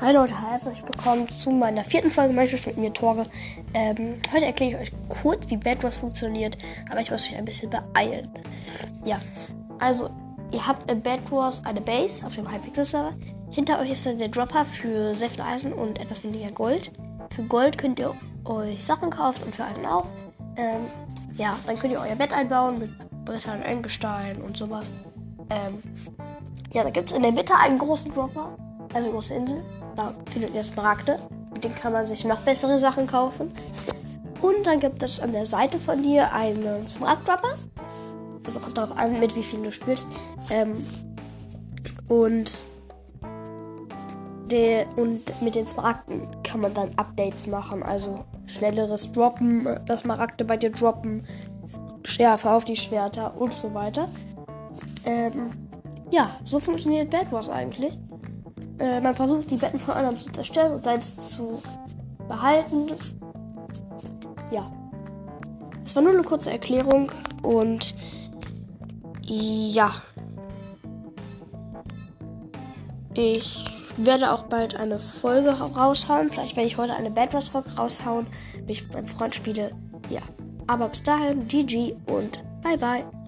Hi Leute, herzlich willkommen zu meiner vierten Folge Minecraft mit mir, Torge. Ähm, heute erkläre ich euch kurz, wie Bedwars funktioniert, aber ich muss mich ein bisschen beeilen. Ja, also, ihr habt in Bedwars eine Base auf dem Hypixel-Server. Hinter euch ist dann der Dropper für sehr viel Eisen und etwas weniger Gold. Für Gold könnt ihr euch Sachen kaufen und für Eisen auch. Ähm, ja, dann könnt ihr euer Bett einbauen mit Brettern, Eingestein und sowas. Ähm, ja, da gibt es in der Mitte einen großen Dropper, eine große Insel. Da findet ihr Smaragde. Mit denen kann man sich noch bessere Sachen kaufen. Und dann gibt es an der Seite von dir einen Smaragd-Dropper. Also kommt darauf an, mit wie viel du spielst. Ähm, und, der, und mit den Smaragden kann man dann Updates machen. Also schnelleres Droppen, das Smaragde bei dir droppen, Schärfe auf die Schwerter und so weiter. Ähm, ja, so funktioniert Bad Wars eigentlich. Äh, man versucht, die Betten von anderen zu zerstören und seins zu behalten. Ja. Das war nur eine kurze Erklärung und ja. Ich werde auch bald eine Folge raushauen. Vielleicht werde ich heute eine Bad Wars Folge raushauen, wenn ich beim Freund spiele. Ja. Aber bis dahin, GG und bye bye.